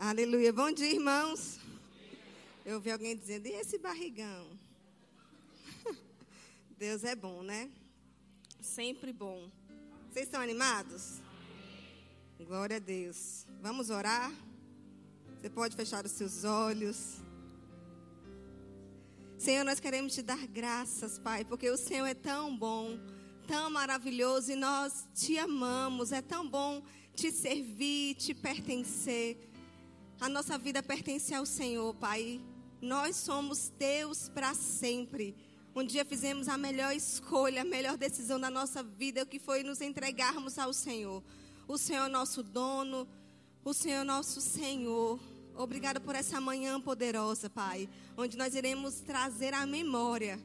Aleluia. Bom dia, irmãos. Eu ouvi alguém dizendo, e esse barrigão? Deus é bom, né? Sempre bom. Vocês estão animados? Glória a Deus. Vamos orar? Você pode fechar os seus olhos. Senhor, nós queremos te dar graças, Pai, porque o Senhor é tão bom, tão maravilhoso e nós te amamos. É tão bom te servir, te pertencer. A nossa vida pertence ao Senhor, Pai. Nós somos Deus para sempre. Um dia fizemos a melhor escolha, a melhor decisão da nossa vida, que foi nos entregarmos ao Senhor. O Senhor é nosso dono, o Senhor é nosso Senhor. Obrigada por essa manhã poderosa, Pai, onde nós iremos trazer à memória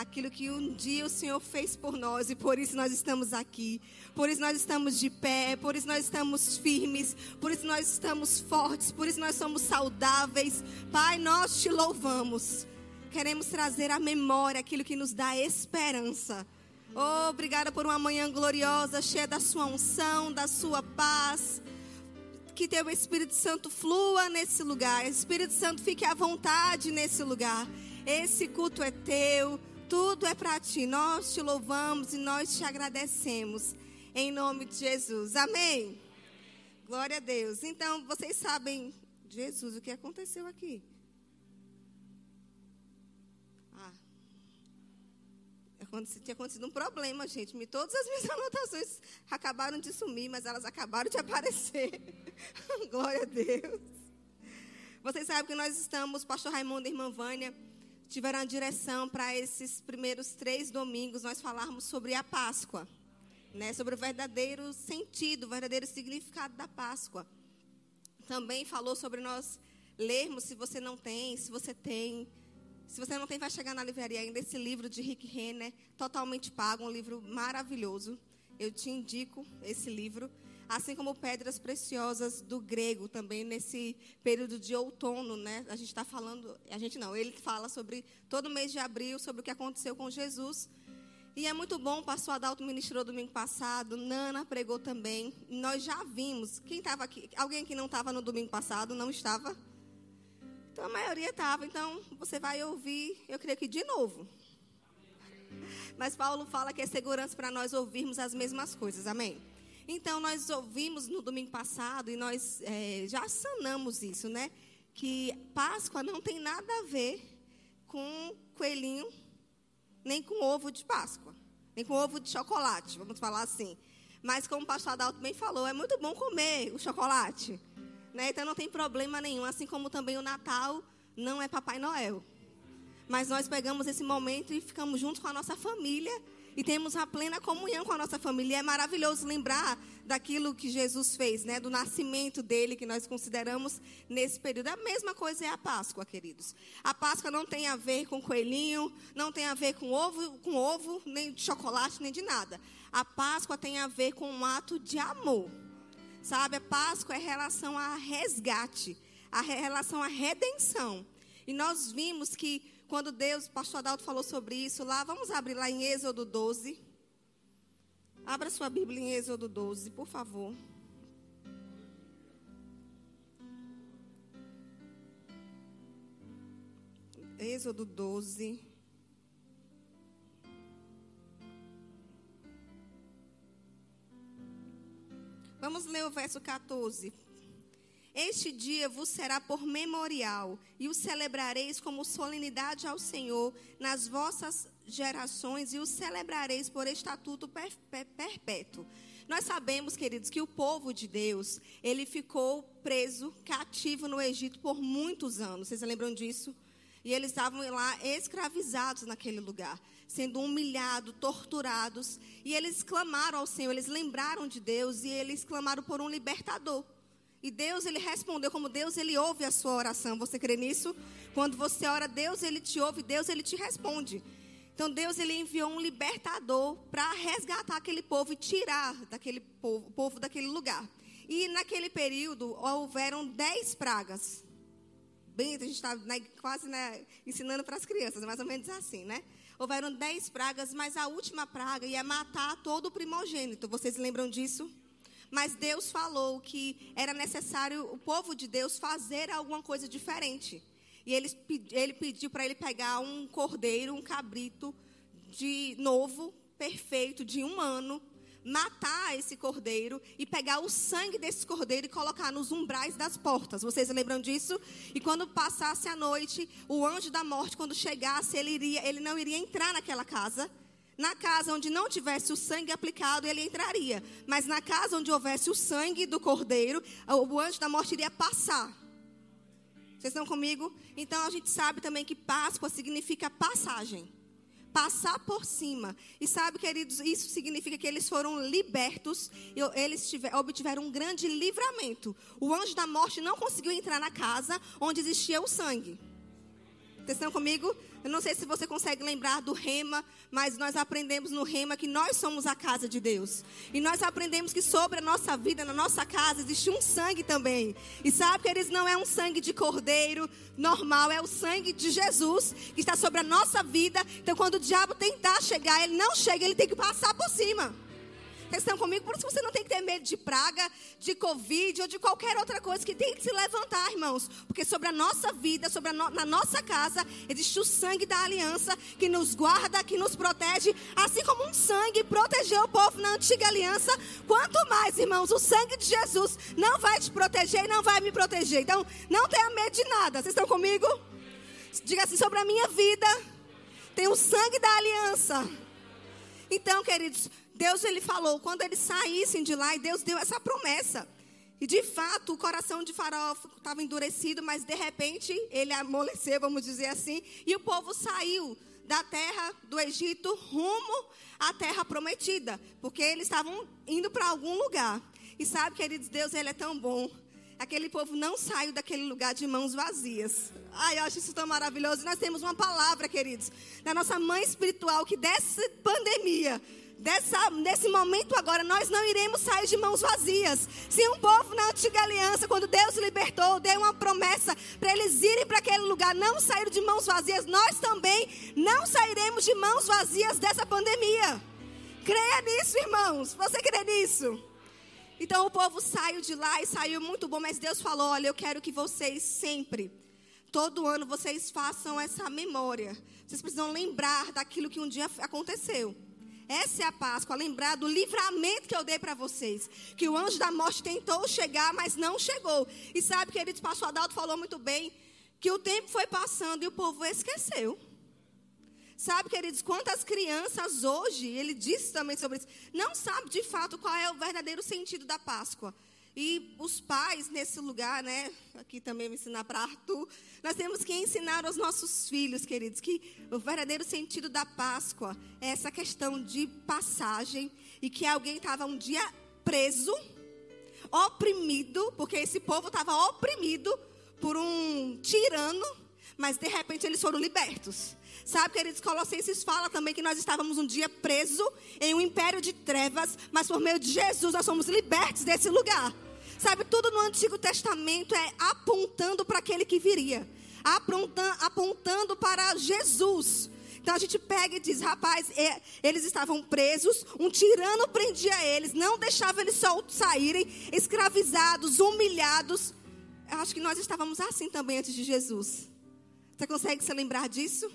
aquilo que um dia o Senhor fez por nós e por isso nós estamos aqui. Por isso nós estamos de pé, por isso nós estamos firmes, por isso nós estamos fortes, por isso nós somos saudáveis. Pai, nós te louvamos. Queremos trazer à memória aquilo que nos dá esperança. Oh, obrigada por uma manhã gloriosa, cheia da sua unção, da sua paz. Que teu Espírito Santo flua nesse lugar. Espírito Santo, fique à vontade nesse lugar. Esse culto é teu. Tudo é para ti. Nós te louvamos e nós te agradecemos. Em nome de Jesus. Amém. Glória a Deus. Então, vocês sabem, Jesus, o que aconteceu aqui? Ah. Tinha acontecido um problema, gente. Todas as minhas anotações acabaram de sumir, mas elas acabaram de aparecer. Glória a Deus. Vocês sabem que nós estamos, Pastor Raimundo e Irmã Vânia tiveram a direção para esses primeiros três domingos nós falarmos sobre a Páscoa, né? Sobre o verdadeiro sentido, o verdadeiro significado da Páscoa. Também falou sobre nós lermos, se você não tem, se você tem. Se você não tem, vai chegar na livraria ainda esse livro de Rick Renner, totalmente pago, um livro maravilhoso. Eu te indico esse livro assim como pedras preciosas do grego também nesse período de outono, né? A gente está falando, a gente não, ele fala sobre todo mês de abril, sobre o que aconteceu com Jesus. E é muito bom, o pastor Adalto ministrou domingo passado, Nana pregou também. Nós já vimos, quem estava aqui, alguém que não estava no domingo passado, não estava? Então a maioria estava, então você vai ouvir, eu creio que de novo. Mas Paulo fala que é segurança para nós ouvirmos as mesmas coisas, amém? Então, nós ouvimos no domingo passado e nós é, já sanamos isso, né? Que Páscoa não tem nada a ver com coelhinho, nem com ovo de Páscoa, nem com ovo de chocolate, vamos falar assim. Mas, como o pastor Adalto bem falou, é muito bom comer o chocolate. Né? Então, não tem problema nenhum. Assim como também o Natal não é Papai Noel. Mas nós pegamos esse momento e ficamos juntos com a nossa família e temos a plena comunhão com a nossa família. É maravilhoso lembrar daquilo que Jesus fez, né? Do nascimento dele, que nós consideramos nesse período. A mesma coisa é a Páscoa, queridos. A Páscoa não tem a ver com coelhinho, não tem a ver com ovo, com ovo, nem de chocolate, nem de nada. A Páscoa tem a ver com um ato de amor. Sabe, a Páscoa é relação a resgate, a relação à redenção. E nós vimos que quando Deus, o pastor Adalto falou sobre isso lá, vamos abrir lá em Êxodo 12. Abra sua Bíblia em Êxodo 12, por favor. Êxodo 12. Vamos ler o verso 14. Este dia vos será por memorial, e o celebrareis como solenidade ao Senhor nas vossas gerações, e o celebrareis por estatuto perpétuo. Nós sabemos, queridos, que o povo de Deus, ele ficou preso, cativo no Egito por muitos anos. Vocês lembram disso? E eles estavam lá escravizados naquele lugar, sendo humilhados, torturados. E eles clamaram ao Senhor, eles lembraram de Deus e eles clamaram por um libertador. E Deus, ele respondeu como Deus, ele ouve a sua oração. Você crê nisso? Quando você ora, Deus, ele te ouve, Deus, ele te responde. Então Deus, ele enviou um libertador para resgatar aquele povo e tirar daquele povo, povo daquele lugar. E naquele período houveram dez pragas. Bem, a gente está né, quase né, ensinando para as crianças, mais ou menos assim, né? Houveram dez pragas, mas a última praga ia matar todo o primogênito. Vocês lembram disso? Mas Deus falou que era necessário o povo de Deus fazer alguma coisa diferente. E ele, ele pediu para ele pegar um cordeiro, um cabrito de novo, perfeito, de um ano, matar esse cordeiro e pegar o sangue desse cordeiro e colocar nos umbrais das portas. Vocês lembram disso? E quando passasse a noite, o anjo da morte, quando chegasse, ele, iria, ele não iria entrar naquela casa. Na casa onde não tivesse o sangue aplicado, ele entraria. Mas na casa onde houvesse o sangue do cordeiro, o anjo da morte iria passar. Vocês estão comigo? Então a gente sabe também que Páscoa significa passagem passar por cima. E sabe, queridos, isso significa que eles foram libertos, eles tiver, obtiveram um grande livramento. O anjo da morte não conseguiu entrar na casa onde existia o sangue. Estão comigo? Eu não sei se você consegue lembrar do rema, mas nós aprendemos no rema que nós somos a casa de Deus. E nós aprendemos que sobre a nossa vida, na nossa casa, existe um sangue também. E sabe que eles não é um sangue de cordeiro normal, é o sangue de Jesus que está sobre a nossa vida. Então quando o diabo tentar chegar, ele não chega, ele tem que passar por cima. Estão comigo? Por isso você não tem que ter medo de praga, de Covid ou de qualquer outra coisa que tem que se levantar, irmãos. Porque sobre a nossa vida, sobre a no, na nossa casa, existe o sangue da aliança que nos guarda, que nos protege. Assim como um sangue protegeu o povo na antiga aliança. Quanto mais, irmãos, o sangue de Jesus não vai te proteger e não vai me proteger. Então, não tenha medo de nada. Vocês estão comigo? Diga assim sobre a minha vida. Tem o sangue da aliança. Então, queridos, Deus ele falou quando eles saíssem de lá e Deus deu essa promessa. E de fato, o coração de Faraó estava endurecido, mas de repente ele amoleceu, vamos dizer assim, e o povo saiu da terra do Egito rumo à terra prometida, porque eles estavam indo para algum lugar. E sabe, queridos, Deus ele é tão bom. Aquele povo não saiu daquele lugar de mãos vazias. Ai, eu acho isso tão maravilhoso. Nós temos uma palavra, queridos, da nossa mãe espiritual que dessa pandemia dessa, nesse momento agora, nós não iremos sair de mãos vazias. Se um povo na antiga aliança, quando Deus libertou, deu uma promessa para eles irem para aquele lugar, não saíram de mãos vazias, nós também não sairemos de mãos vazias dessa pandemia. Creia nisso, irmãos. Você crê nisso? Então o povo saiu de lá e saiu muito bom, mas Deus falou: olha, eu quero que vocês sempre, todo ano, vocês façam essa memória. Vocês precisam lembrar daquilo que um dia aconteceu. Essa é a Páscoa, lembrar do livramento que eu dei para vocês. Que o anjo da morte tentou chegar, mas não chegou. E sabe, queridos, o pastor Adalto falou muito bem que o tempo foi passando e o povo esqueceu. Sabe, queridos, quantas crianças hoje, ele disse também sobre isso, não sabe de fato qual é o verdadeiro sentido da Páscoa. E os pais nesse lugar, né? Aqui também vou ensinar para Arthur. Nós temos que ensinar aos nossos filhos, queridos, que o verdadeiro sentido da Páscoa é essa questão de passagem e que alguém estava um dia preso, oprimido, porque esse povo estava oprimido por um tirano, mas de repente eles foram libertos. Sabe, queridos, Colossenses fala também que nós estávamos um dia presos em um império de trevas, mas por meio de Jesus nós somos libertos desse lugar. Sabe, tudo no Antigo Testamento é apontando para aquele que viria, apontando, para Jesus. Então a gente pega e diz: rapaz, eles estavam presos, um tirano prendia eles, não deixava eles soltos saírem, escravizados, humilhados. Eu acho que nós estávamos assim também antes de Jesus. Você consegue se lembrar disso?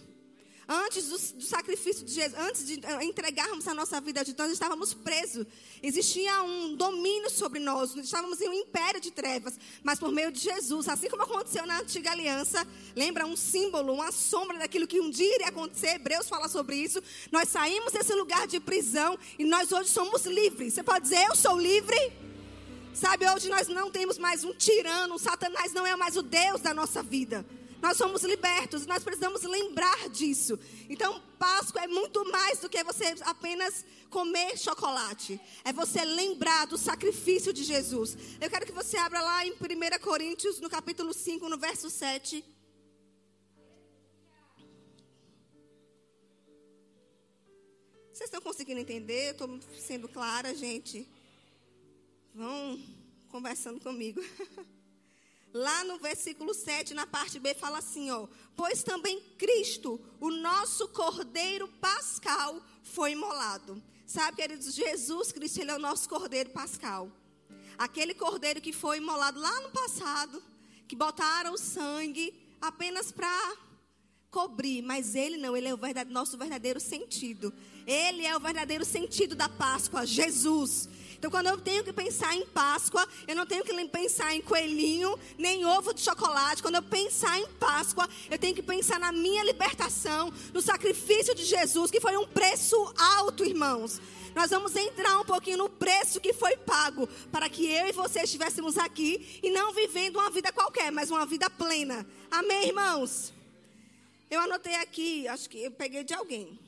Antes do, do, sacrifício de Jesus, antes de eh, entregarmos a nossa vida a Jesus, nós estávamos presos. Existia um domínio sobre nós, nós estávamos em um império de trevas. Mas por meio de Jesus, assim como aconteceu na antiga aliança, lembra um símbolo, uma sombra daquilo que um dia iria acontecer. Hebreus fala sobre isso. Nós saímos desse lugar de prisão e nós hoje somos livres. Você pode dizer, eu sou livre? Sabe, hoje nós não temos mais um tirano, Satanás não é mais o Deus da nossa vida. Nós somos libertos, nós precisamos lembrar disso. Então, Páscoa é muito mais do que você apenas comer chocolate. É você lembrar do sacrifício de Jesus. Eu quero que você abra lá em 1 Coríntios, no capítulo 5, no verso 7. Vocês estão conseguindo entender? Estou sendo clara, gente. Vão conversando comigo. Lá no versículo 7, na parte B, fala assim: ó, pois também Cristo, o nosso Cordeiro Pascal, foi imolado. Sabe, queridos, Jesus Cristo, ele é o nosso Cordeiro Pascal. Aquele cordeiro que foi imolado lá no passado, que botaram o sangue apenas para cobrir, mas ele não, ele é o verdade, nosso verdadeiro sentido. Ele é o verdadeiro sentido da Páscoa, Jesus. Então, quando eu tenho que pensar em Páscoa, eu não tenho que pensar em coelhinho, nem ovo de chocolate. Quando eu pensar em Páscoa, eu tenho que pensar na minha libertação, no sacrifício de Jesus, que foi um preço alto, irmãos. Nós vamos entrar um pouquinho no preço que foi pago para que eu e você estivéssemos aqui e não vivendo uma vida qualquer, mas uma vida plena. Amém, irmãos? Eu anotei aqui, acho que eu peguei de alguém.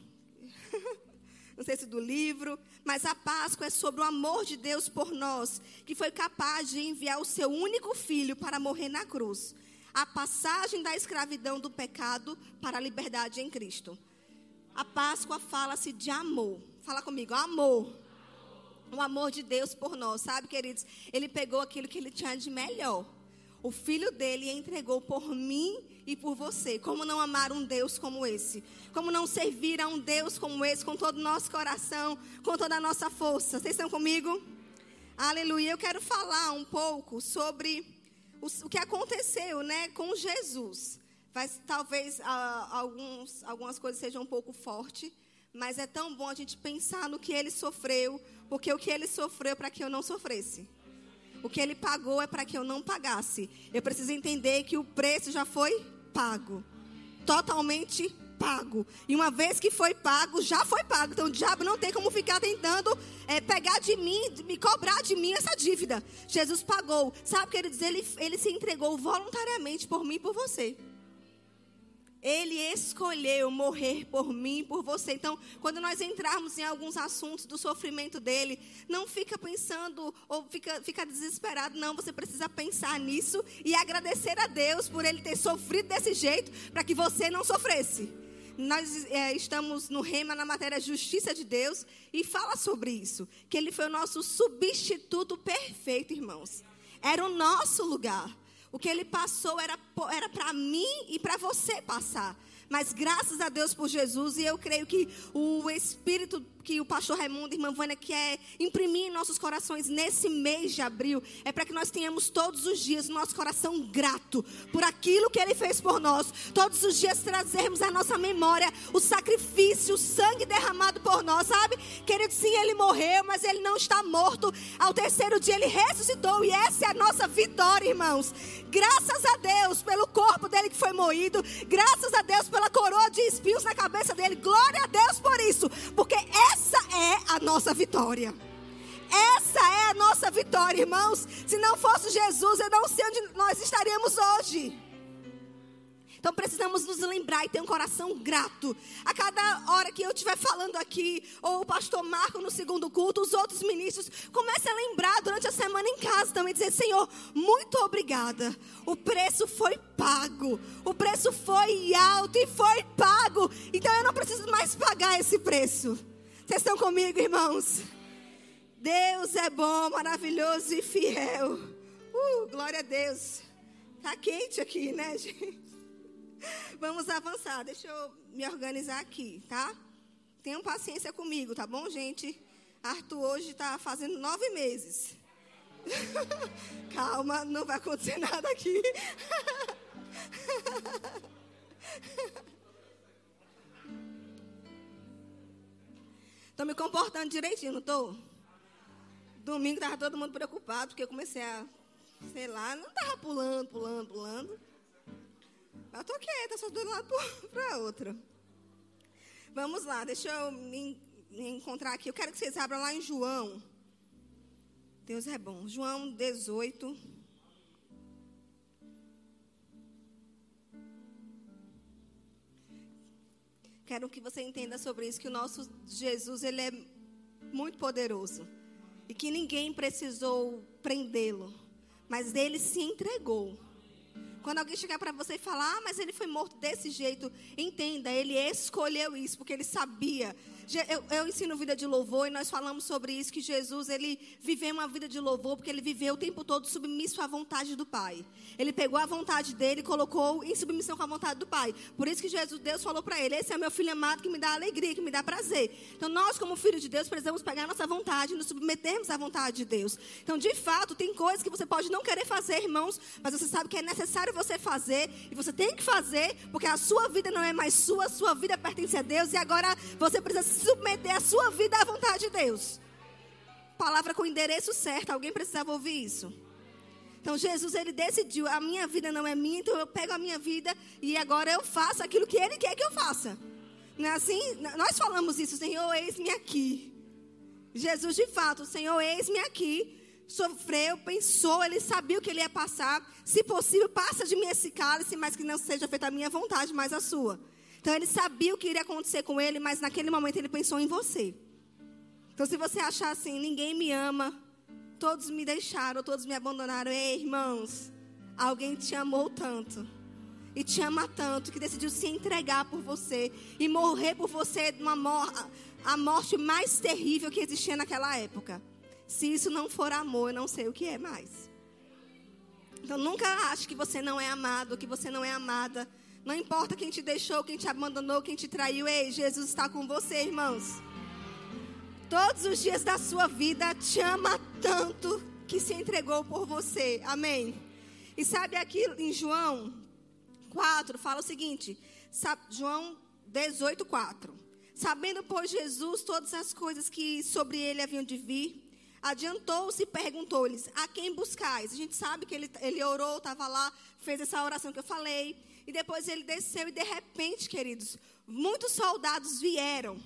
Não sei se do livro, mas a Páscoa é sobre o amor de Deus por nós, que foi capaz de enviar o seu único filho para morrer na cruz. A passagem da escravidão do pecado para a liberdade em Cristo. A Páscoa fala-se de amor. Fala comigo, amor. O amor de Deus por nós, sabe, queridos? Ele pegou aquilo que ele tinha de melhor. O filho dele entregou por mim e por você. Como não amar um Deus como esse? Como não servir a um Deus como esse com todo o nosso coração, com toda a nossa força? Vocês estão comigo? Aleluia. Eu quero falar um pouco sobre o, que aconteceu, né, com Jesus. Vai, talvez ah, alguns, algumas coisas sejam um pouco fortes, mas é tão bom a gente pensar no que ele sofreu, porque o que ele sofreu para que eu não sofresse. O que ele pagou é para que eu não pagasse. Eu preciso entender que o preço já foi pago. Totalmente pago. E uma vez que foi pago, já foi pago. Então o diabo não tem como ficar tentando é, pegar de mim, me cobrar de mim essa dívida. Jesus pagou. Sabe o que ele ele se entregou voluntariamente por mim e por você. Ele escolheu morrer por mim, por você. Então, quando nós entrarmos em alguns assuntos do sofrimento dele, não fica pensando ou fica, fica desesperado. Não, você precisa pensar nisso e agradecer a Deus por ele ter sofrido desse jeito para que você não sofresse. Nós é, estamos no rema na matéria Justiça de Deus e fala sobre isso. Que ele foi o nosso substituto perfeito, irmãos. Era o nosso lugar. O que ele passou era era para mim e para você passar. Mas graças a Deus por Jesus, e eu creio que o Espírito que o pastor Raimundo e irmã Vânia quer imprimir em nossos corações nesse mês de abril, é para que nós tenhamos todos os dias nosso coração grato por aquilo que ele fez por nós. Todos os dias trazermos à nossa memória o sacrifício, o sangue derramado por nós, sabe? Querido, sim, ele morreu, mas ele não está morto. Ao terceiro dia ele ressuscitou e essa é a nossa vitória, irmãos. Graças a Deus pelo corpo dele que foi moído, graças a Deus pela coroa de espinhos na cabeça dele. Glória a Deus por isso, porque essa é a nossa vitória. Essa é a nossa vitória, irmãos. Se não fosse Jesus, eu não sei onde nós estaríamos hoje. Então precisamos nos lembrar e ter um coração grato. A cada hora que eu estiver falando aqui, ou o pastor Marco no segundo culto, os outros ministros, comece a lembrar durante a semana em casa também, dizer: Senhor, muito obrigada. O preço foi pago. O preço foi alto e foi pago. Então eu não preciso mais pagar esse preço. Vocês estão comigo, irmãos? Deus é bom, maravilhoso e fiel. Uh, glória a Deus. Tá quente aqui, né, gente? Vamos avançar. Deixa eu me organizar aqui, tá? Tenham paciência comigo, tá bom, gente? Arthur hoje está fazendo nove meses. Calma, não vai acontecer nada aqui. Estou me comportando direitinho, não estou? Domingo estava todo mundo preocupado, porque eu comecei a, sei lá, não estava pulando, pulando, pulando. Eu tô quieta, só de um lado para outro. Vamos lá, deixa eu me, me encontrar aqui. Eu quero que vocês abram lá em João. Deus é bom. João 18. Quero que você entenda sobre isso, que o nosso Jesus, ele é muito poderoso. E que ninguém precisou prendê-lo. Mas ele se entregou Quando alguém chegar para você e falar, ah, mas ele foi morto desse jeito, entenda, ele escolheu isso, porque ele sabia eu, eu, ensino vida de louvor e nós falamos sobre isso, que Jesus, ele viveu uma vida de louvor porque ele viveu o tempo todo submisso à vontade do Pai. Ele pegou a vontade dele e colocou em submissão com a vontade do Pai. Por isso que Jesus, Deus falou para ele, esse é meu filho amado que me dá alegria, que me dá prazer. Então nós, como filhos de Deus, precisamos pegar a nossa vontade e nos submetermos à vontade de Deus. Então, de fato, tem coisas que você pode não querer fazer, irmãos, mas você sabe que é necessário você fazer e você tem que fazer, porque a sua vida não é mais sua, sua vida pertence a Deus e agora você precisa submeter a sua vida à vontade de Deus. Palavra com endereço certo. Alguém precisava ouvir isso? Então Jesus ele decidiu, a minha vida não é minha, então eu pego a minha vida e agora eu faço aquilo que ele quer que eu faça. Não é assim? Nós falamos isso, Senhor, eis-me aqui. Jesus, de fato, Senhor, eis-me aqui. Sofreu, pensou, ele sabia o que ele ia passar. Se possível, passa de mim esse cálice, mas que não seja feita a minha vontade, mas a sua. Então ele sabia o que iria acontecer com ele, mas naquele momento ele pensou em você. Então se você achar assim, ninguém me ama, todos me deixaram, todos me abandonaram, ei, irmãos, alguém te amou tanto e te ama tanto que decidiu se entregar por você e morrer por você uma mor a morte mais terrível que existia naquela época. Se isso não for amor, eu não sei o que é mais. Então nunca ache que você não é amado, que você não é amada. Não importa quem te deixou, quem te abandonou, quem te traiu. Ei, Jesus está com você, irmãos. Todos os dias da sua vida te ama tanto que se entregou por você. Amém. E sabe aqui em João 4 fala o seguinte, João 18, 4. Sabendo, pois, Jesus todas as coisas que sobre ele haviam de vir, adiantou-se e perguntou-lhes: A quem buscais? A gente sabe que ele, ele orou, estava lá, fez essa oração que eu falei. E depois ele desceu e de repente, queridos, muitos soldados vieram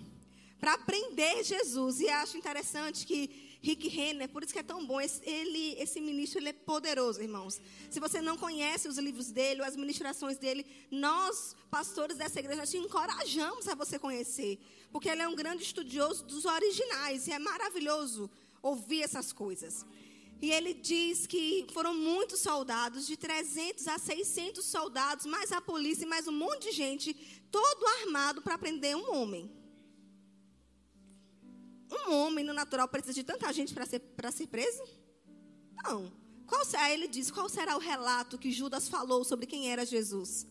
para prender Jesus. E acho interessante que Rick Renner, por isso que é tão bom, esse, ele, esse ministro ele é poderoso, irmãos. Se você não conhece os livros dele, as ministrações dele, nós, pastores dessa igreja, te encorajamos a você conhecer. Porque ele é um grande estudioso dos originais e é maravilhoso ouvir essas coisas. E ele diz que foram muitos soldados, de 300 a 600 soldados, mais a polícia e mais um monte de gente, todo armado para prender um homem. Um homem no natural precisa de tanta gente para ser, ser preso? Não. Qual será, ele diz, qual será o relato que Judas falou sobre quem era Jesus?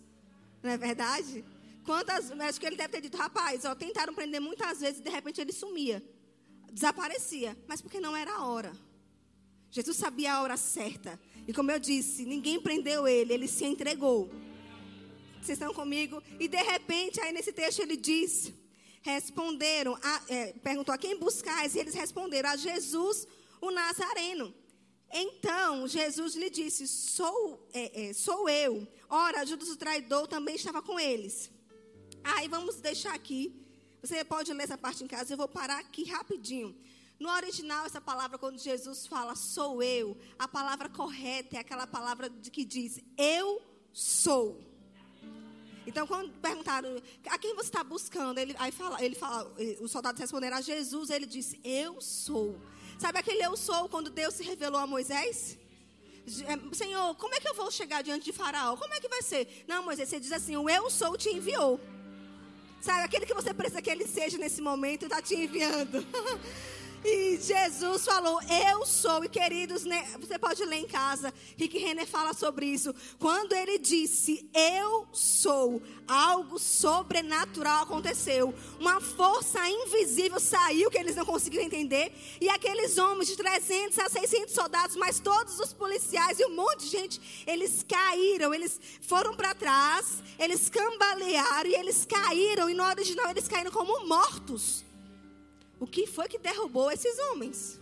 Não é verdade? Quantas, acho que ele deve ter dito, rapaz, ó, tentaram prender muitas vezes e de repente ele sumia. Desaparecia. Mas porque não era a hora. Jesus sabia a hora certa. E como eu disse, ninguém prendeu ele, ele se entregou. Vocês estão comigo? E de repente, aí nesse texto ele diz: responderam, a, é, perguntou a quem buscais, e eles responderam a Jesus, o Nazareno. Então Jesus lhe disse: Sou, é, é, sou eu. Ora, Judas o traidor também estava com eles. Aí vamos deixar aqui. Você pode ler essa parte em casa. Eu vou parar aqui rapidinho. No original, essa palavra, quando Jesus fala sou eu, a palavra correta é aquela palavra que diz eu sou. Então, quando perguntaram a quem você está buscando, ele, aí fala, ele fala, os soldados responderam a Jesus, ele disse eu sou. Sabe aquele eu sou quando Deus se revelou a Moisés? É, Senhor, como é que eu vou chegar diante de Faraó? Como é que vai ser? Não, Moisés, você diz assim: o eu sou te enviou. Sabe, aquele que você precisa que ele seja nesse momento está te enviando. E Jesus falou, eu sou. E queridos, né, você pode ler em casa. Rick Renner fala sobre isso. Quando ele disse, eu sou, algo sobrenatural aconteceu. Uma força invisível saiu que eles não conseguiam entender. E aqueles homens de 300 a 600 soldados, mas todos os policiais e um monte de gente, eles caíram. Eles foram para trás, eles cambalearam e eles caíram. E no original eles caíram como mortos. O que foi que derrubou esses homens?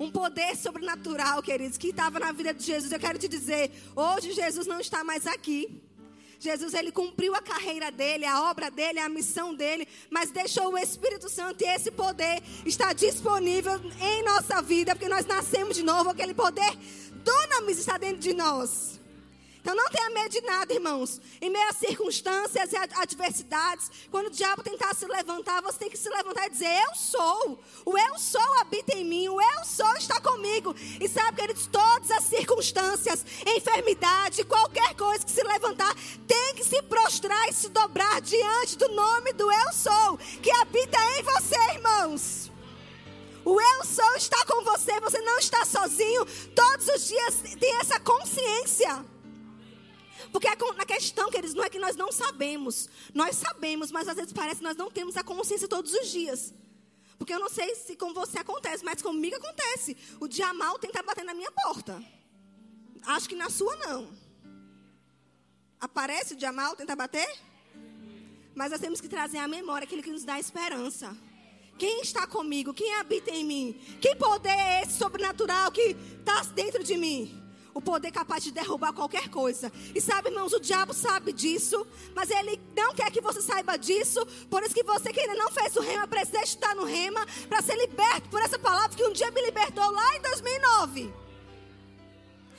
Um poder sobrenatural, queridos, que estava na vida de Jesus. Eu quero te dizer, hoje Jesus não está mais aqui. Jesus ele cumpriu a carreira dele, a obra dele, a missão dele, mas deixou o Espírito Santo e esse poder está disponível em nossa vida, porque nós nascemos de novo, aquele poder dunamis está dentro de nós. Então não tenha medo de nada, irmãos. Em meio às circunstâncias e adversidades, quando o diabo tentar se levantar, você tem que se levantar e dizer: Eu sou. O eu sou habita em mim. O eu sou está comigo. E sabe, queridos, todas as circunstâncias, enfermidade, qualquer coisa que se levantar, tem que se prostrar e se dobrar diante do nome do eu sou, que habita em você, irmãos. O eu sou está com você, você não está sozinho. Todos os dias tem essa consciência. Porque a questão, queridos, não é que nós não sabemos. Nós sabemos, mas às vezes parece que nós não temos a consciência todos os dias. Porque eu não sei se com você acontece, mas comigo acontece. O dia mal tenta bater na minha porta. Acho que na sua não. Aparece o dia mal, tenta bater? Mas nós temos que trazer à memória aquilo que nos dá esperança. Quem está comigo? Quem habita em mim? Que poder é esse sobrenatural que está dentro de mim? O poder capaz de derrubar qualquer coisa. E sabe, irmãos, o diabo sabe disso, mas ele não quer que você saiba disso. Por isso que você que ainda não fez o rema precisa estar no rema para ser liberto por essa palavra que um dia me libertou lá em 2009.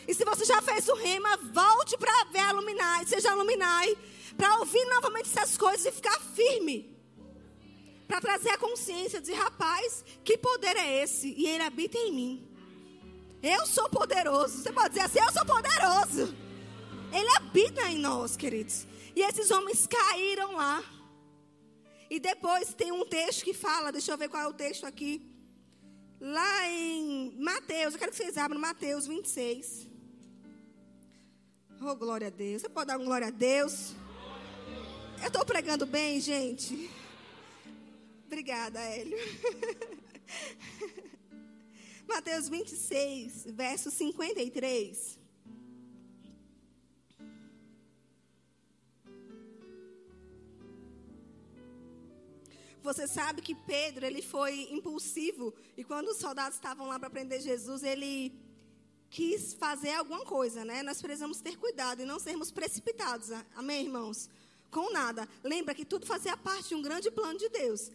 E se você já fez o rema, volte para ver a Luminai, seja Luminai, para ouvir novamente essas coisas e ficar firme. Para trazer a consciência, dizer, rapaz, que poder é esse? E ele habita em mim. Eu sou poderoso. Você pode dizer assim: Eu sou poderoso. Ele habita em nós, queridos. E esses homens caíram lá. E depois tem um texto que fala, deixa eu ver qual é o texto aqui. Lá em Mateus, eu quero que vocês abram Mateus 26. Oh, glória a Deus. Você pode dar um glória a Deus? Eu estou pregando bem, gente. Obrigada, Hélio. Mateus 26, verso 53. Você sabe que Pedro, ele foi impulsivo e quando os soldados estavam lá para prender Jesus, ele quis fazer alguma coisa, né? Nós precisamos ter cuidado e não sermos precipitados. Amém, irmãos? Com nada. Lembra que tudo fazia parte de um grande plano de Deus.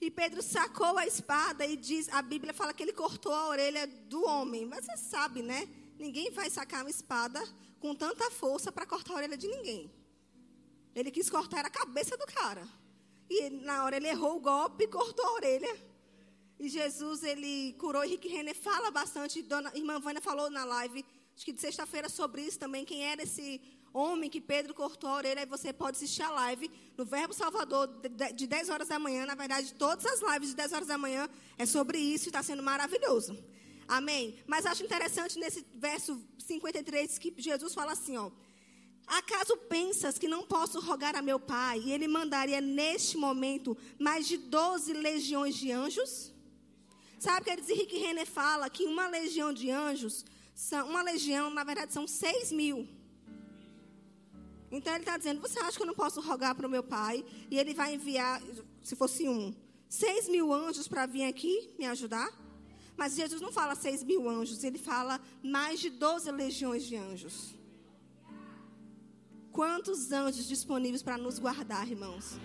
E Pedro sacou a espada e diz, a Bíblia fala que ele cortou a orelha do homem. Mas você sabe, né? Ninguém vai sacar uma espada com tanta força para cortar a orelha de ninguém. Ele quis cortar a cabeça do cara. E na hora ele errou o golpe e cortou a orelha. E Jesus, ele curou. Henrique Renner fala bastante. Dona irmã Vânia falou na live, acho que de sexta-feira, sobre isso também. Quem era esse homem que Pedro cortou a orelha, aí você pode assistir a live no Verbo Salvador de 10 horas da manhã. Na verdade, todas as lives de 10 horas da manhã é sobre isso e está sendo maravilhoso. Amém? Mas acho interessante nesse verso 53 que Jesus fala assim, ó. Acaso pensas que não posso rogar a meu pai e ele mandaria neste momento mais de 12 legiões de anjos? Sabe que Henrique Renner fala que uma legião de anjos, uma legião, na verdade, são 6 mil. Então ele está dizendo: Você acha que eu não posso rogar para o meu pai? E ele vai enviar, se fosse um, seis mil anjos para vir aqui me ajudar? Mas Jesus não fala seis mil anjos, ele fala mais de doze legiões de anjos. Quantos anjos disponíveis para nos guardar, irmãos?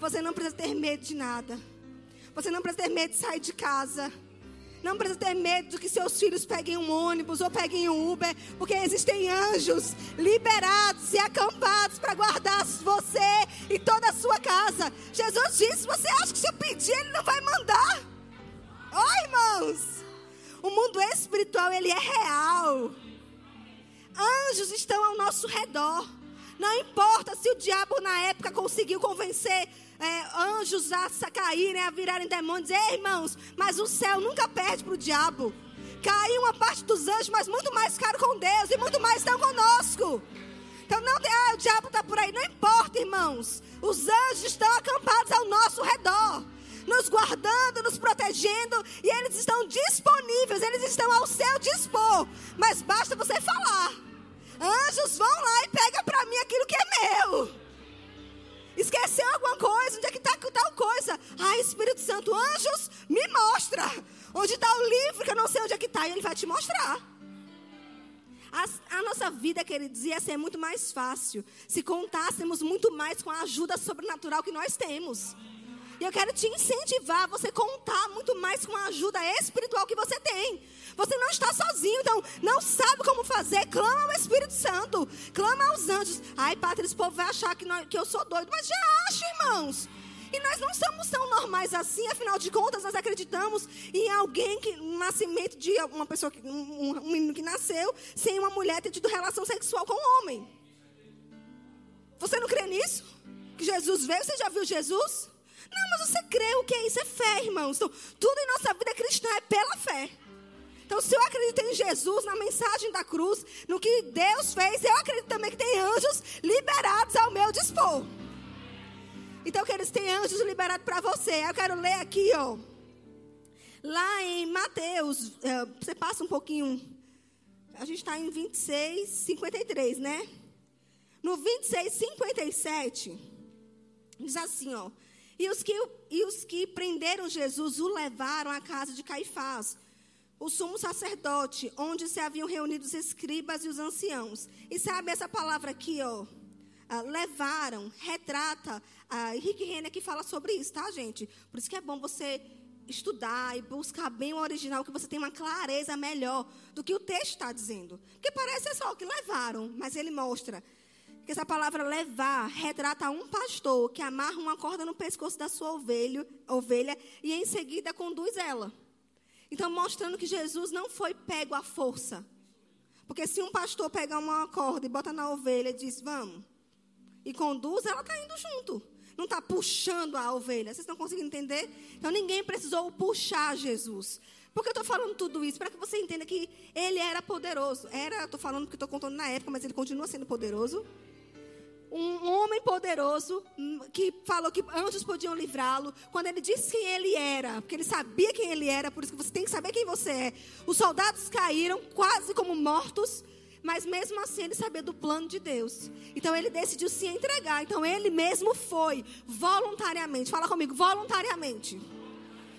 Você não precisa ter medo de nada. Você não precisa ter medo de sair de casa. Não precisa ter medo de que seus filhos peguem um ônibus ou peguem um Uber, porque existem anjos liberados e acampados para guardar você e toda a sua casa. Jesus disse: Você acha que se eu pedir, Ele não vai mandar? Oi, irmãos! O mundo espiritual, ele é real. Anjos estão ao nosso redor. Não importa se o diabo na época conseguiu convencer é, anjos a caírem, a virarem demônios. Ei, irmãos, mas o céu nunca perde para o diabo. Caiu uma parte dos anjos, mas muito mais ficaram com Deus e muito mais estão conosco. Então não tem, ah, o diabo está por aí. Não importa, irmãos. Os anjos estão acampados ao nosso redor. Nos guardando, nos protegendo. E eles estão disponíveis. Eles estão ao seu dispor. Mas basta você falar. Anjos, vão lá e pega para mim aquilo que é meu. Esqueceu alguma coisa? Onde é que está tal coisa? Ah, Espírito Santo, anjos, me mostra. Onde está o livro que eu não sei onde é que está. E ele vai te mostrar. A, a, nossa vida, queridos, ia ser muito mais fácil se contássemos muito mais com a ajuda sobrenatural que nós temos. E eu quero te incentivar a você contar muito mais com a ajuda espiritual que você tem. Você não está sozinho, então não sabe como fazer. Clama ao Espírito Santo, clama aos anjos. Ai, Pátria, esse povo vai achar que, nós, que eu sou doido, mas já acho, irmãos. E nós não somos tão normais assim, afinal de contas, nós acreditamos em alguém que, no nascimento de uma pessoa, um, um menino que nasceu, sem uma mulher ter tido relação sexual com um homem. Você não crê nisso? Que Jesus veio? Você já viu Jesus? Não, mas você crê o que é isso? É fé, irmãos. Então, tudo em nossa vida cristã é pela fé. Então, se eu acredito em Jesus, na mensagem da cruz, no que Deus fez, eu acredito também que tem anjos liberados ao meu dispor. Então, que eles têm anjos liberados para você. Eu quero ler aqui, ó. Lá em Mateus, é, você passa um pouquinho. A gente está em 26, 53, né? No 26, 57, diz assim, ó. E os, que, e os que prenderam Jesus o levaram à casa de Caifás, o sumo sacerdote, onde se haviam reunido os escribas e os anciãos. E sabe essa palavra aqui, ó? Ah, levaram, retrata. Ah, Henrique Renner que fala sobre isso, tá, gente? Por isso que é bom você estudar e buscar bem o original, que você tem uma clareza melhor do que o texto está dizendo. Porque parece só que levaram, mas ele mostra que essa palavra levar retrata um pastor que amarra uma corda no pescoço da sua ovelha, ovelha e em seguida conduz ela. Então, mostrando que Jesus não foi pego à força. Porque se um pastor pegar uma corda e bota na ovelha e diz, vamos, e conduz, ela está indo junto. Não está puxando a ovelha. Vocês estão conseguindo entender? Então, ninguém precisou puxar Jesus. Por que eu estou falando tudo isso? Para que você entenda que ele era poderoso. Era, estou falando porque estou contando na época, mas ele continua sendo poderoso um homem poderoso hum, que falou que anjos podiam livrá-lo. Quando ele disse quem ele era, porque ele sabia quem ele era, por isso que você tem que saber quem você é. Os soldados caíram quase como mortos, mas mesmo assim ele sabia do plano de Deus. Então ele decidiu se entregar. Então ele mesmo foi voluntariamente. Fala comigo, voluntariamente.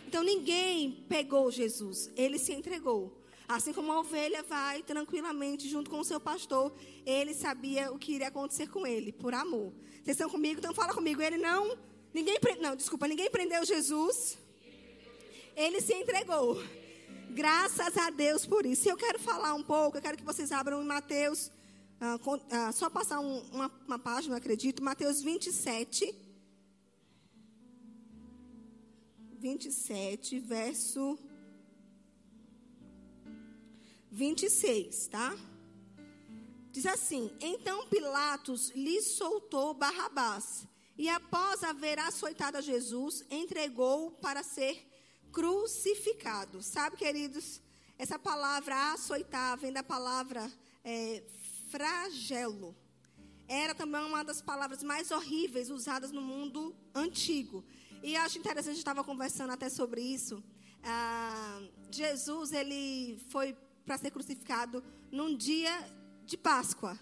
Então ninguém pegou Jesus, ele se entregou. Assim como a ovelha vai tranquilamente junto com o seu pastor, ele sabia o que iria acontecer com ele, por amor. Vocês estão comigo? Então fala comigo. Ele não, ninguém, não, desculpa, ninguém prendeu Jesus. Ele se entregou. Graças a Deus por isso. E eu quero falar um pouco, eu quero que vocês abram em Mateus, ah, ah, só passar um, uma, uma página, acredito, Mateus 27. 27, verso 26, tá? Diz assim: Então Pilatos lhe soltou Barrabás, e após haver açoitado a Jesus, entregou para ser crucificado. Sabe, queridos, essa palavra açoitar vem da palavra é, flagelo. Era também uma das palavras mais horríveis usadas no mundo antigo. E acho interessante, a gente estava conversando até sobre isso. Ah, Jesus, ele foi para ser crucificado num dia de Páscoa,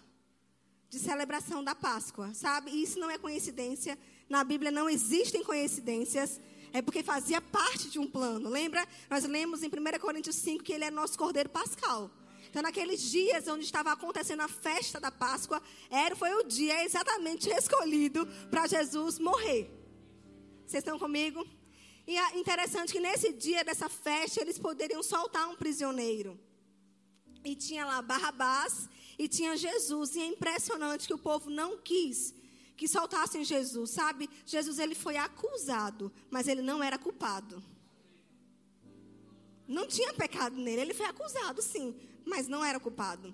de celebração da Páscoa, sabe? E isso não é coincidência. Na Bíblia não existem coincidências. É porque fazia parte de um plano. Lembra? Nós lemos em 1 Coríntios 5 que ele é nosso cordeiro pascal. Então, naqueles dias onde estava acontecendo a festa da Páscoa, era, foi o dia exatamente escolhido para Jesus morrer. Vocês estão comigo? E é interessante que nesse dia dessa festa, eles poderiam soltar um prisioneiro. E tinha lá Barrabás e tinha Jesus. E é impressionante que o povo não quis que soltassem Jesus, sabe? Jesus ele foi acusado, mas ele não era culpado. Não tinha pecado nele, ele foi acusado, sim, mas não era culpado.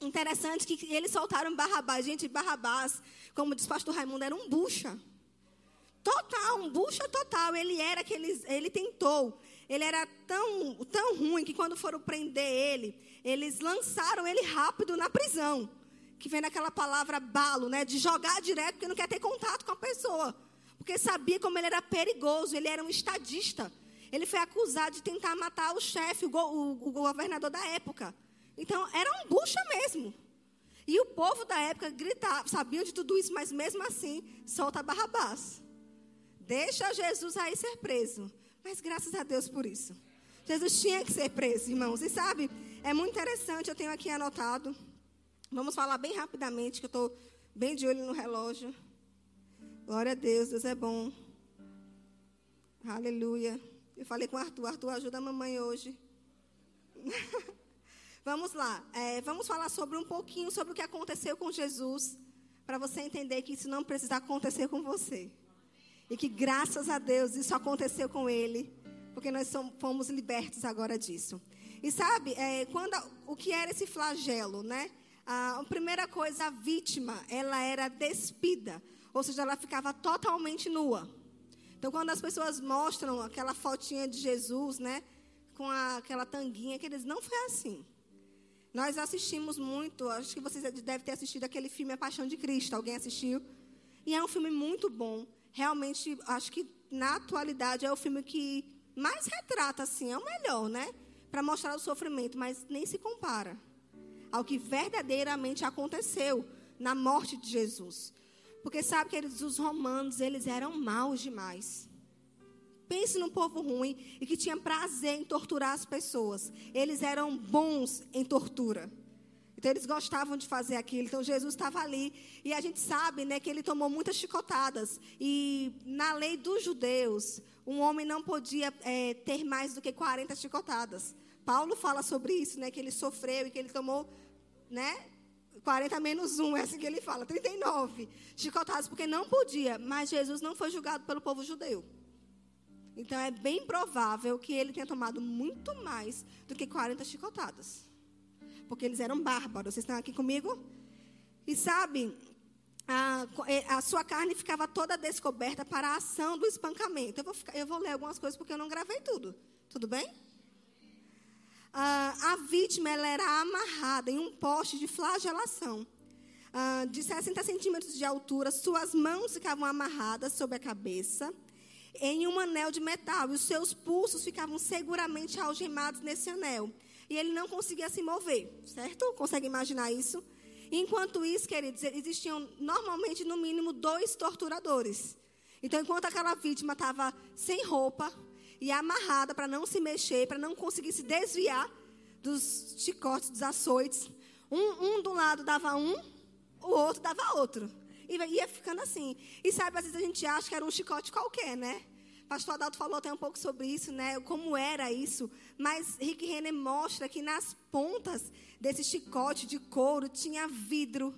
Interessante que eles soltaram Barrabás. Gente, Barrabás, como diz o pastor Raimundo, era um bucha. Total, um bucha total. Ele era aquele, ele tentou. Ele era tão, tão ruim que quando foram prender ele, eles lançaram ele rápido na prisão. Que vem daquela palavra balo, né? De jogar direto, porque não quer ter contato com a pessoa. Porque sabia como ele era perigoso, ele era um estadista. Ele foi acusado de tentar matar o chefe, o, o, o governador da época. Então, era um bucha mesmo. E o povo da época gritava, sabiam de tudo isso, mas mesmo assim, solta Barrabás. Deixa Jesus aí ser preso. Mas graças a Deus por isso. Jesus tinha que ser preso, irmãos. E sabe, é muito interessante, eu tenho aqui anotado. Vamos falar bem rapidamente, que eu estou bem de olho no relógio. Glória a Deus, Deus é bom. Aleluia. Eu falei com o Arthur, Arthur ajuda a mamãe hoje. vamos lá. É, vamos falar sobre um pouquinho sobre o que aconteceu com Jesus, para você entender que isso não precisa acontecer com você. E que graças a Deus isso aconteceu com ele, porque nós somos, fomos libertos agora disso. E sabe, é, quando, o que era esse flagelo, né? A, primeira coisa, a vítima, ela era despida, ou seja, ela ficava totalmente nua. Então, quando as pessoas mostram aquela fotinha de Jesus, né, com a, aquela tanguinha, que eles não foi assim. Nós assistimos muito, acho que vocês devem ter assistido aquele filme A Paixão de Cristo. Alguém assistiu? E é um filme muito bom. Realmente, acho que na atualidade é o filme que mais retrata, assim, é o melhor, né? Para mostrar o sofrimento, mas nem se compara ao que verdadeiramente aconteceu na morte de Jesus. Porque sabe que eles, os romanos, eles eram maus demais. Pense num povo ruim e que tinha prazer em torturar as pessoas. Eles eram bons em tortura. Então eles gostavam de fazer aquilo. Então Jesus estava ali e a gente sabe, né, que ele tomou muitas chicotadas. E na lei dos judeus, um homem não podia é, ter mais do que 40 chicotadas. Paulo fala sobre isso, né, que ele sofreu e que ele tomou, né, 40 menos 1, é assim que ele fala, 39 chicotados, porque não podia, mas Jesus não foi julgado pelo povo judeu. Então é bem provável que ele tenha tomado muito mais do que 40 chicotadas. Porque eles eram bárbaros. Vocês estão aqui comigo? E sabe, a, é, a, sua carne ficava toda descoberta para a ação do espancamento. Eu vou, ficar, eu vou ler algumas coisas porque eu não gravei tudo. Tudo bem? ah, a vítima ela era amarrada em um poste de flagelação. Ah, de 60 centímetros de altura, suas mãos ficavam amarradas sobre a cabeça em um anel de metal e os seus pulsos ficavam seguramente algemados nesse anel. E ele não conseguia se mover, certo? Consegue imaginar isso? Enquanto isso, queridos, existiam normalmente no mínimo dois torturadores. Então, enquanto aquela vítima estava sem roupa, e amarrada para não se mexer, para não conseguir se desviar dos chicotes, dos açoites. Um, um do lado dava um, o outro dava outro. E ia ficando assim. E sabe, às vezes a gente acha que era um chicote qualquer, né? Pastor Adalto falou até um pouco sobre isso, né? Como era isso. Mas Rick Renner mostra que nas pontas desse chicote de couro tinha vidro,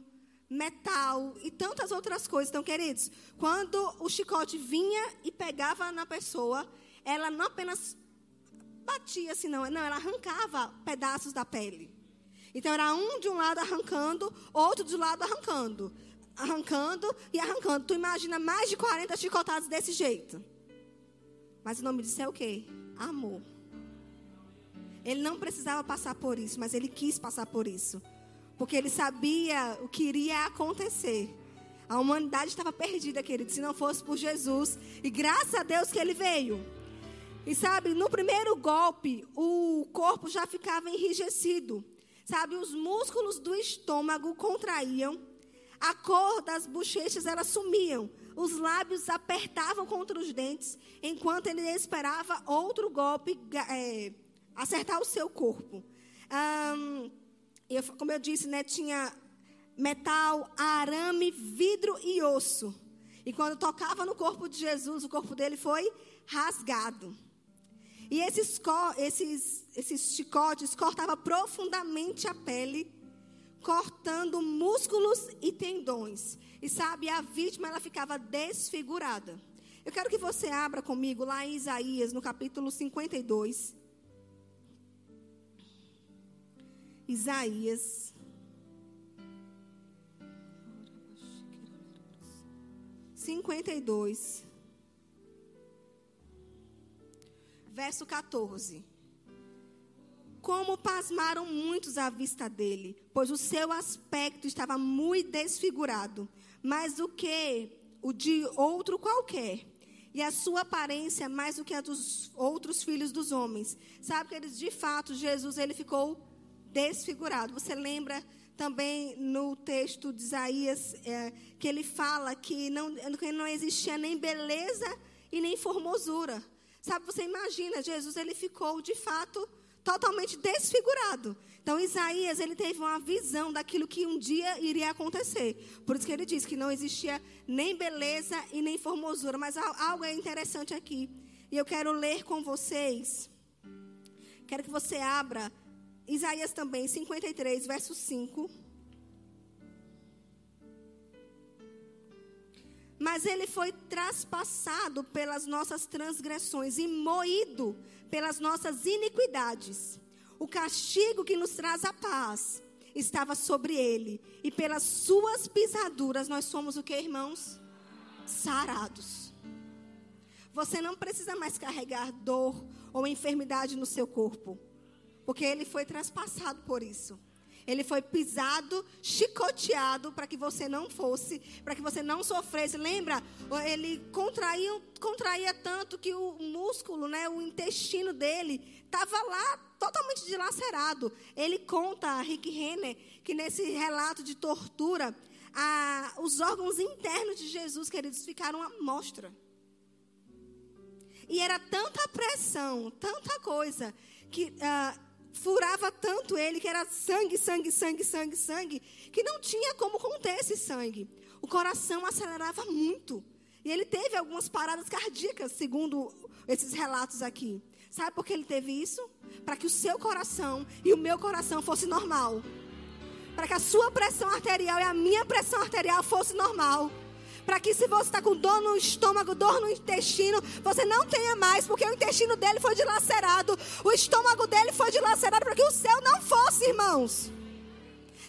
metal e tantas outras coisas. Então, queridos, quando o chicote vinha e pegava na pessoa, ela não apenas batia assim, não, não, ela arrancava pedaços da pele. Então era um de um lado arrancando, outro um lado arrancando. Arrancando e arrancando. Tu imagina mais de 40 chicotadas desse jeito. Mas o nome disso é o quê? Amor. Ele não precisava passar por isso, mas ele quis passar por isso. Porque ele sabia o que iria acontecer. A humanidade estava perdida, querido, se não fosse por Jesus. E graças a Deus que ele veio. E sabe, no primeiro golpe, o corpo já ficava enrijecido. Sabe, os músculos do estômago contraíam, a cor das bochechas elas sumiam, os lábios apertavam contra os dentes, enquanto ele esperava outro golpe é, acertar o seu corpo. Um, eu, como eu disse, né, tinha metal, arame, vidro e osso. E quando tocava no corpo de Jesus, o corpo dele foi rasgado. E esses, esses, esses chicotes cortavam profundamente a pele, cortando músculos e tendões. E sabe, a vítima ela ficava desfigurada. Eu quero que você abra comigo lá em Isaías, no capítulo 52. Isaías. Cinquenta e dois. verso 14. Como pasmaram muitos à vista dele, pois o seu aspecto estava muito desfigurado, mais do que o de outro qualquer, e a sua aparência mais do que a dos outros filhos dos homens. Sabe que eles, de fato, Jesus ele ficou desfigurado. Você lembra também no texto de Isaías é, que ele fala que não, que não existia nem beleza e nem formosura. Sabe, você imagina, Jesus ele ficou de fato totalmente desfigurado. Então Isaías ele teve uma visão daquilo que um dia iria acontecer. Por isso que ele diz que não existia nem beleza e nem formosura. Mas algo é interessante aqui. E eu quero ler com vocês. Quero que você abra Isaías também, 53, verso 5. Mas ele foi traspassado pelas nossas transgressões e moído pelas nossas iniquidades. O castigo que nos traz a paz estava sobre ele, e pelas suas pisaduras nós somos o que, irmãos? Sarados. Você não precisa mais carregar dor ou enfermidade no seu corpo, porque ele foi traspassado por isso. Ele foi pisado, chicoteado para que você não fosse, para que você não sofresse. Lembra? Ele contraía, contraía tanto que o músculo, né, o intestino dele, estava lá totalmente dilacerado. Ele conta, Rick Renner, que nesse relato de tortura, a, os órgãos internos de Jesus, queridos, ficaram à mostra. E era tanta pressão, tanta coisa, que uh, furava tanto ele, que era sangue, sangue, sangue, sangue, sangue, que não tinha como conter esse sangue. O coração acelerava muito. E ele teve algumas paradas cardíacas, segundo esses relatos aqui. Sabe por que ele teve isso? Para que o seu coração e o meu coração fosse normal. Para que a sua pressão arterial e a minha pressão arterial fosse normal para que se você está com dor no estômago, dor no intestino, você não tenha mais, porque o intestino dele foi dilacerado, o estômago dele foi dilacerado para que o seu não fosse, irmãos.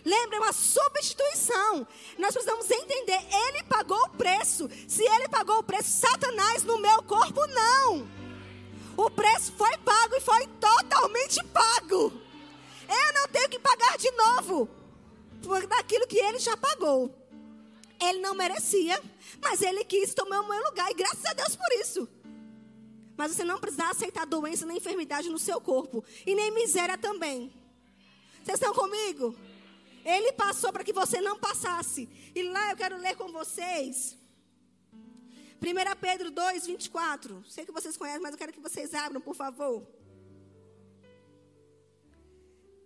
Lembra, é uma substituição. Nós precisamos entender, ele pagou o preço. Se ele pagou o preço, Satanás no meu corpo não. O preço foi pago e foi totalmente pago. Eu não tenho que pagar de novo por daquilo que ele já pagou. Ele não merecia, mas ele quis tomar o meu lugar. E graças a Deus por isso. Mas você não precisa aceitar doença nem enfermidade no seu corpo. E nem miséria também. Vocês estão comigo? Ele passou para que você não passasse. E lá eu quero ler com vocês. 1 Pedro 2, 24. Sei que vocês conhecem, mas eu quero que vocês abram, por favor.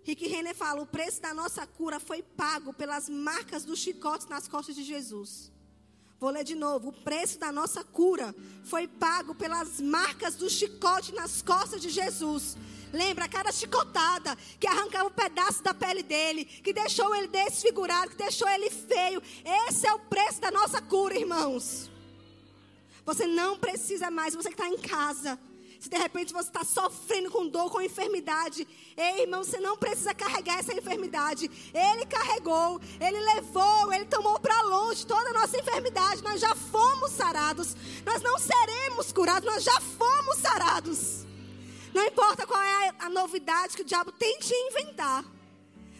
Rick Renner fala: o preço da nossa cura foi pago pelas marcas dos chicotes nas costas de Jesus. Vou ler de novo. O preço da nossa cura foi pago pelas marcas do chicote nas costas de Jesus. Lembra cada chicotada que arrancava um pedaço da pele dele, que deixou ele desfigurado, que deixou ele feio. Esse é o preço da nossa cura, irmãos. Você não precisa mais, você que está em casa. Se de repente você está sofrendo com dor, com enfermidade, ei, irmão, você não precisa carregar essa enfermidade. Ele carregou, ele levou, ele tomou para longe toda a nossa enfermidade. Nós já fomos sarados. Nós não seremos curados, nós já fomos sarados. Não importa qual é a, novidade que o diabo tente inventar.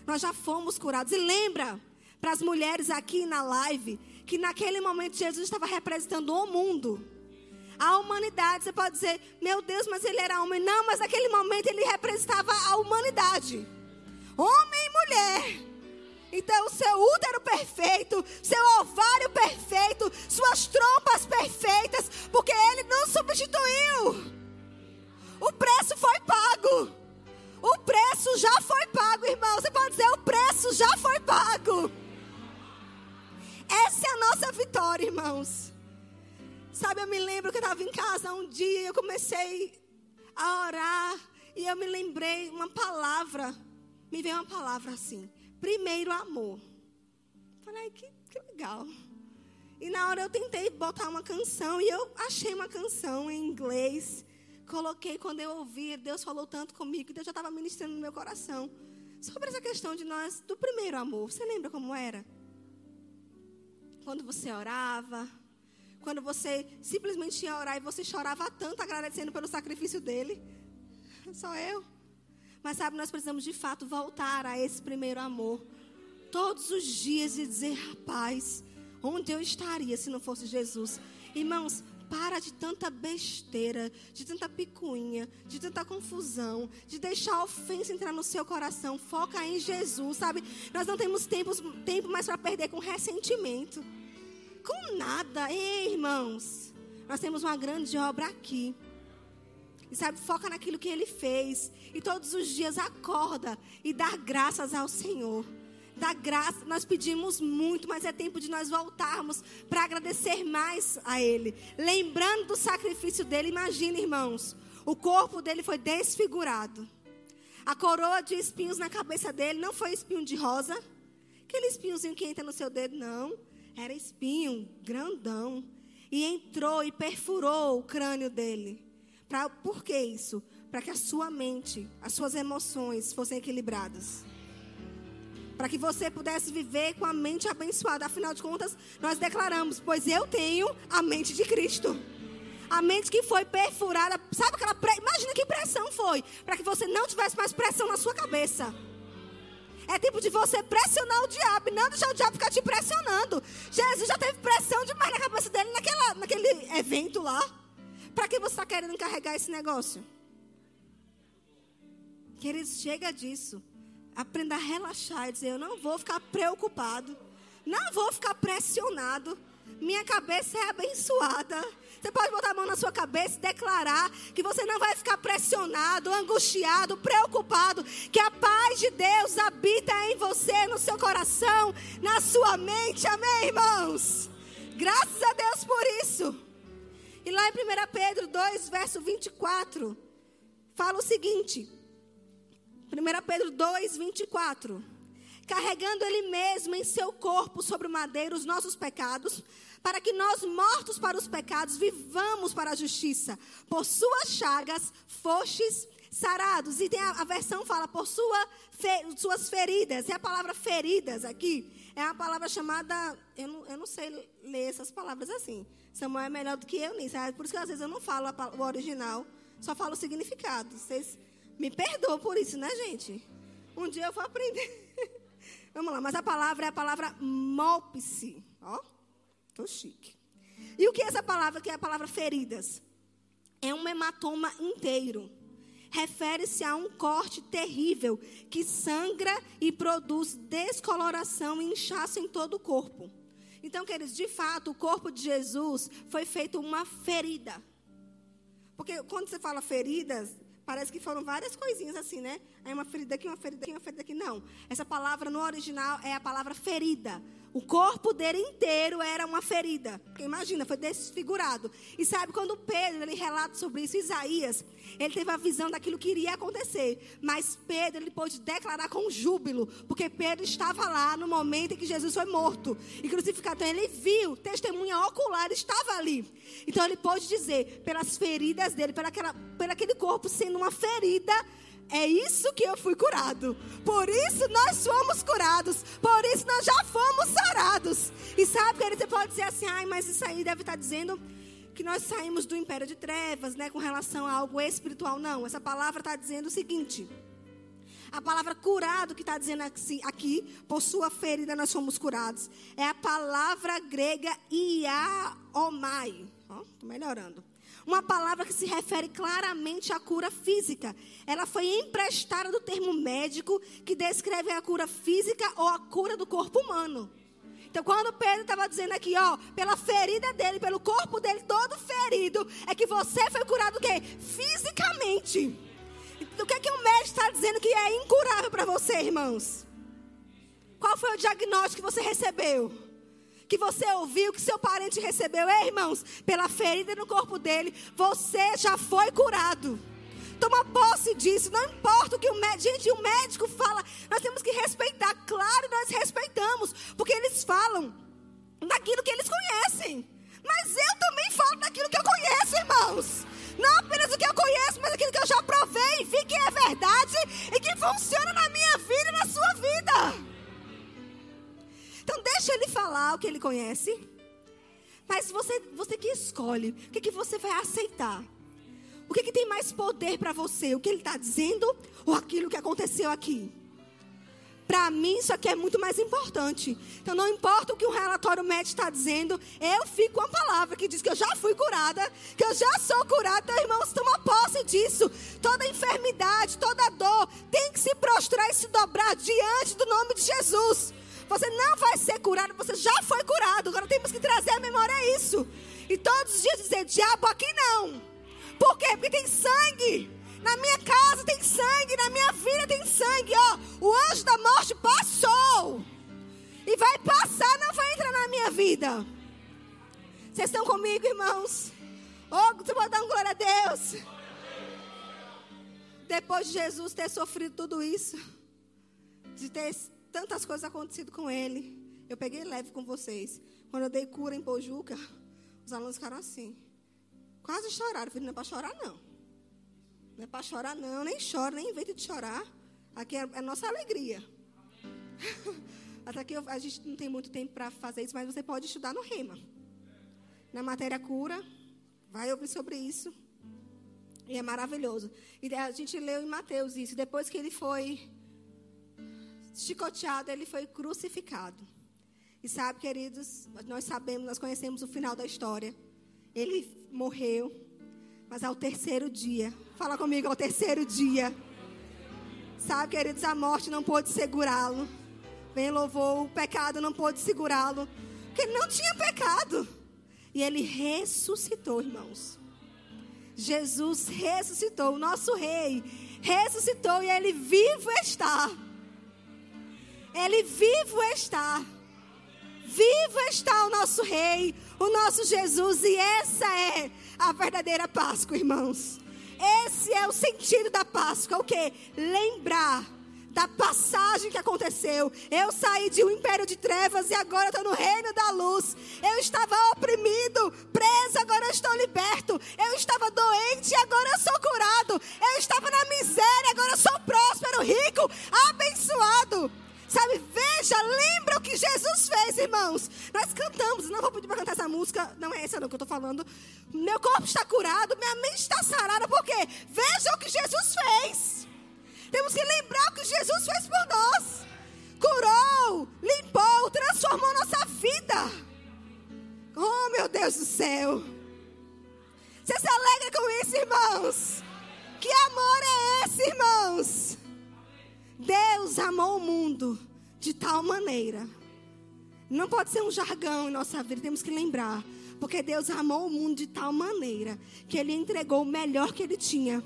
Nós já fomos curados. E lembra, para as mulheres aqui na live, que naquele momento Jesus estava representando o mundo a humanidade. Você pode dizer, meu Deus, mas ele era homem. Não, mas naquele momento ele representava a humanidade. Homem e mulher. Então, seu útero perfeito, seu ovário perfeito, suas trompas perfeitas, porque ele não substituiu. O preço foi pago. O preço já foi pago, irmão. Você pode dizer, o preço já foi pago. Essa é a nossa vitória, irmãos. Sabe, eu me lembro que eu estava em casa um dia, eu comecei a orar e eu me lembrei uma palavra, me veio uma palavra assim: primeiro amor. Falei, que, que legal. E na hora eu tentei botar uma canção e eu achei uma canção em inglês. Coloquei quando eu ouvi, Deus falou tanto comigo que Deus já estava ministrando no meu coração sobre essa questão de nós, do primeiro amor. Você lembra como era? Quando você orava, quando você simplesmente ia orar e você chorava tanto agradecendo pelo sacrifício dele. Só eu. Mas sabe, nós precisamos de fato voltar a esse primeiro amor. Todos os dias e dizer, rapaz, onde eu estaria se não fosse Jesus? Irmãos, para de tanta besteira, de tanta picuinha, de tanta confusão, de deixar a ofensa entrar no seu coração. Foca em Jesus, sabe? Nós não temos tempo, tempo mais para perder com ressentimento com nada. Ei, irmãos, nós temos uma grande obra aqui. E sabe, foca naquilo que ele fez. E todos os dias acorda e dá graças ao Senhor. da graça, nós pedimos muito, mas é tempo de nós voltarmos para agradecer mais a Ele. Lembrando do sacrifício dele, imagina, irmãos, o corpo dele foi desfigurado. A coroa de espinhos na cabeça dele não foi espinho de rosa, aquele espinhozinho que entra no seu dedo, não. Era espinho grandão. E entrou e perfurou o crânio dele. Pra, por que isso? Para que a sua mente, as suas emoções fossem equilibradas para que você pudesse viver com a mente abençoada. Afinal de contas, nós declaramos: Pois eu tenho a mente de Cristo. A mente que foi perfurada. Sabe aquela. Pre... Imagina que pressão foi. Para que você não tivesse mais pressão na sua cabeça. É tempo de você pressionar o diabo, e não deixar o diabo ficar te pressionando. Jesus já teve pressão demais na cabeça dele naquela, naquele evento lá. Para que você está querendo carregar esse negócio? Queridos, chega disso. Aprenda a relaxar e dizer: Eu não vou ficar preocupado, não vou ficar pressionado. Minha cabeça é abençoada. Você pode botar a mão na sua cabeça e declarar que você não vai ficar pressionado, angustiado, preocupado. Que a paz de Deus habita em você, no seu coração, na sua mente. Amém, irmãos? Graças a Deus por isso. E lá em 1 Pedro 2, verso 24, fala o seguinte. 1 Pedro 2, 24. Carregando Ele mesmo em seu corpo sobre o madeiro os nossos pecados, para que nós, mortos para os pecados, vivamos para a justiça. Por suas chagas fostes sarados. E tem a, a versão fala por sua, fe, suas feridas. E a palavra feridas aqui é uma palavra chamada. Eu não, eu não sei ler essas palavras assim. Samuel é melhor do que eu nisso. É por isso que às vezes eu não falo a, o original, só falo o significado. Vocês me perdoa por isso, né, gente? Um dia eu vou aprender. Vamos lá, mas a palavra é a palavra mopse. Ó, tô chique. E o que é essa palavra, que é a palavra feridas? É um hematoma inteiro. Refere-se a um corte terrível que sangra e produz descoloração e inchaço em todo o corpo. Então, queridos, de fato, o corpo de Jesus foi feito uma ferida. Porque quando você fala feridas, Parece que foram várias coisinhas assim, né? Aí uma ferida aqui, uma ferida aqui, uma ferida aqui. Não. Essa palavra no original é a palavra ferida. O corpo dele inteiro era uma ferida. Porque imagina, foi desfigurado. E sabe, quando Pedro ele relata sobre isso, Isaías, ele teve a visão daquilo que iria acontecer. Mas Pedro ele pôde declarar com júbilo, porque Pedro estava lá no momento em que Jesus foi morto e crucificado. Então ele viu, testemunha ocular, estava ali. Então ele pôde dizer, pelas feridas dele, pela aquela, pelo aquele corpo sendo uma ferida, é isso que eu fui curado. Por isso nós fomos curados. Por isso nós já fomos sarados. E sabe, que você pode dizer assim, ai, mas isso aí deve estar dizendo que nós saímos do império de trevas, né, com relação a algo espiritual. Não, essa palavra está dizendo o seguinte. A palavra curado que está dizendo aqui, por sua ferida nós fomos curados. É a palavra grega iaomai. Estou melhorando. Uma palavra que se refere claramente à cura física. Ela foi emprestada do termo médico, que descreve a cura física ou a cura do corpo humano. Então, quando Pedro estava dizendo aqui, ó, pela ferida dele, pelo corpo dele todo ferido, é que você foi curado o quê? Fisicamente. O que é que o médico está dizendo que é incurável para você, irmãos? Qual foi o diagnóstico que você recebeu? Que você ouviu, que seu parente recebeu. Ei, irmãos, pela ferida no corpo dele, você já foi curado. Toma posse disso, não importa o que o médico. Gente, o médico fala, nós temos que respeitar. Claro, nós respeitamos, porque eles falam daquilo que eles conhecem. Mas eu também falo daquilo que eu conheço, irmãos. Não apenas o que eu conheço, mas aquilo que eu já provei, vi que é verdade e que funciona na minha vida e na sua vida. Então deixa ele falar o que ele conhece. Mas você, você que escolhe, o que, que você vai aceitar? O que, que tem mais poder para você? O que ele está dizendo ou aquilo que aconteceu aqui? Para mim, isso aqui é muito mais importante. Então, não importa o que o relatório médico está dizendo, eu fico com a palavra que diz que eu já fui curada, que eu já sou curada. Então, irmãos, toma posse disso. Toda enfermidade, toda dor tem que se prostrar e se dobrar diante do nome de Jesus. Você não vai ser curado, você já foi curado. Agora temos que trazer a memória isso. E todos os dias dizer: diabo, aqui não. Por quê? Porque tem sangue. Na minha casa tem sangue, na minha vida tem sangue, ó. O anjo da morte passou. E vai passar, não vai entrar na minha vida. Vocês estão comigo, irmãos? Oh, você pode dar um glória a Deus. Depois de Jesus ter sofrido tudo isso, de ter tantas coisas acontecido com ele, eu peguei leve com vocês. Quando eu dei cura em Pojuca, os alunos ficaram assim. Quase choraram. Eu falei, não é para chorar, não. Não é para chorar, não. Nem chora, nem inventa de chorar. Aqui é, é nossa alegria. Até que eu, a gente não tem muito tempo para fazer isso, mas você pode estudar no Rema. Na matéria cura, vai ouvir sobre isso. E é maravilhoso. E a gente leu em Mateus isso. Depois que ele foi chicoteado, ele foi crucificado. E sabe, queridos, nós sabemos, nós conhecemos o final da história. Ele morreu, mas ao terceiro dia, fala comigo, ao terceiro dia. Sabe, queridos, a morte não pôde segurá-lo. Bem louvou, o pecado não pôde segurá-lo, porque ele não tinha pecado. E ele ressuscitou, irmãos. Jesus ressuscitou, o nosso rei ressuscitou e ele vivo está. Ele vivo está. Vivo está o nosso rei, o nosso Jesus, e essa é a verdadeira Páscoa, irmãos. Esse é o sentido da Páscoa, o que? Lembrar da passagem que aconteceu. Eu saí de um império de trevas e agora estou no reino da luz. Eu estava oprimido, preso, agora estou liberto. Eu estava doente e agora sou curado. Eu estava na miséria, agora sou próspero, rico, abençoado. Sabe, veja, lembra o que Jesus fez, irmãos. Nós cantamos, não vou pedir para cantar essa música, não é essa não que eu estou falando. Meu corpo está curado, minha mente está sarada, por quê? Veja o que Jesus fez. Temos que lembrar o que Jesus fez por nós. Curou, limpou, transformou nossa vida. Oh, meu Deus do céu. Você se alegra com isso, irmãos? Que amor é esse, irmãos? Deus amou o mundo de tal maneira. Não pode ser um jargão em nossa vida, temos que lembrar. Porque Deus amou o mundo de tal maneira que Ele entregou o melhor que Ele tinha.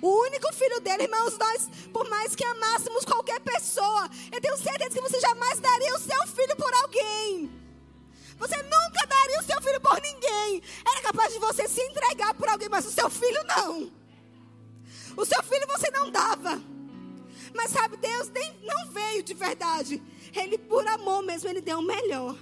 O único filho dele, irmãos, nós, por mais que amássemos qualquer pessoa, eu tenho certeza que você jamais daria o seu filho por alguém. Você nunca daria o seu filho por ninguém. Era capaz de você se entregar por alguém, mas o seu filho não. O seu filho você não dava. Mas sabe, Deus nem, não veio de verdade. Ele, por amor mesmo, ele deu o melhor.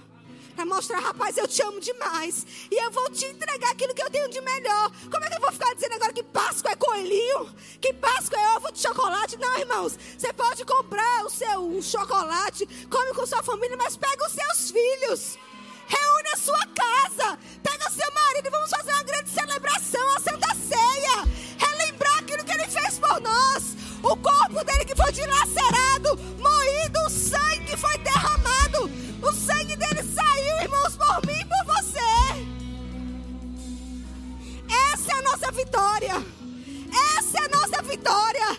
Para mostrar, rapaz, eu te amo demais. E eu vou te entregar aquilo que eu tenho de melhor. Como é que eu vou ficar dizendo agora que Páscoa é coelhinho? Que Páscoa é ovo de chocolate? Não, irmãos. Você pode comprar o seu chocolate, come com sua família, mas pega os seus filhos. Reúne a sua casa. Pega seu marido e vamos fazer uma grande celebração, a Santa Ceia. Relembrar aquilo que ele fez por nós o corpo dele que foi dilacerado, moído, o sangue que foi derramado, o sangue dele saiu, irmãos, por mim e por você. Essa é a nossa vitória. Essa é a nossa vitória.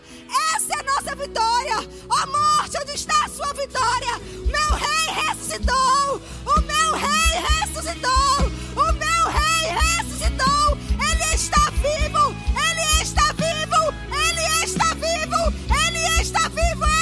Essa é a nossa vitória. Ó morte, onde está a sua vitória? Meu rei ressuscitou. O meu rei ressuscitou. O meu rei ressuscitou. Ele está vivo. Ele está vivo!